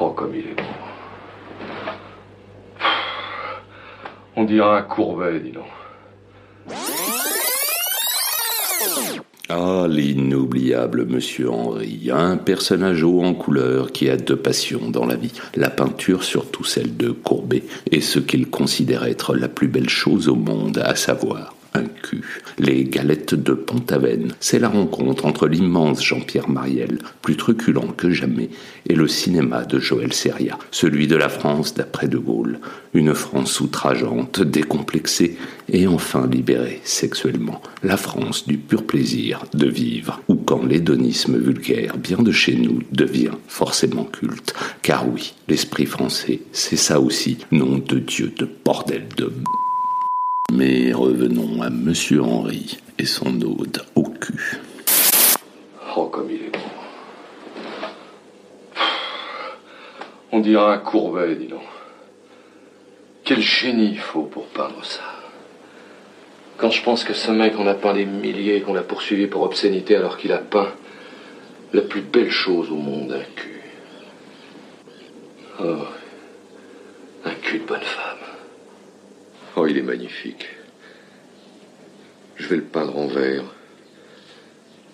Oh, comme il est beau. On dirait un courbet, dis donc. Ah, l'inoubliable Monsieur Henri, un personnage haut en couleur qui a deux passions dans la vie, la peinture, surtout celle de Courbet, et ce qu'il considère être la plus belle chose au monde, à savoir Les galettes de Pont-Aven, c'est la rencontre entre l'immense Jean-Pierre Mariel, plus truculent que jamais, et le cinéma de Joël Seria, celui de la France d'après De Gaulle. Une France outrageante, décomplexée et enfin libérée sexuellement. La France du pur plaisir de vivre, ou quand l'hédonisme vulgaire, bien de chez nous, devient forcément culte. Car oui, l'esprit français, c'est ça aussi, nom de Dieu de bordel de... Mais revenons à Monsieur Henri et son ode au cul. Oh, comme il est beau. On dirait un courbet, dis donc. Quel génie il faut pour peindre ça. Quand je pense que ce mec, on a peint des milliers, qu'on l'a poursuivi pour obscénité alors qu'il a peint la plus belle chose au monde, un cul. Oh, un cul de bonne femme. Oh, il est magnifique. Je vais le peindre en vert,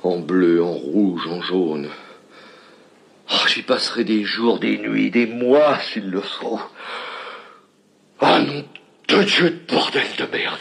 en bleu, en rouge, en jaune. Oh, J'y passerai des jours, des nuits, des mois s'il le faut. Ah non, de Dieu de bordel de merde.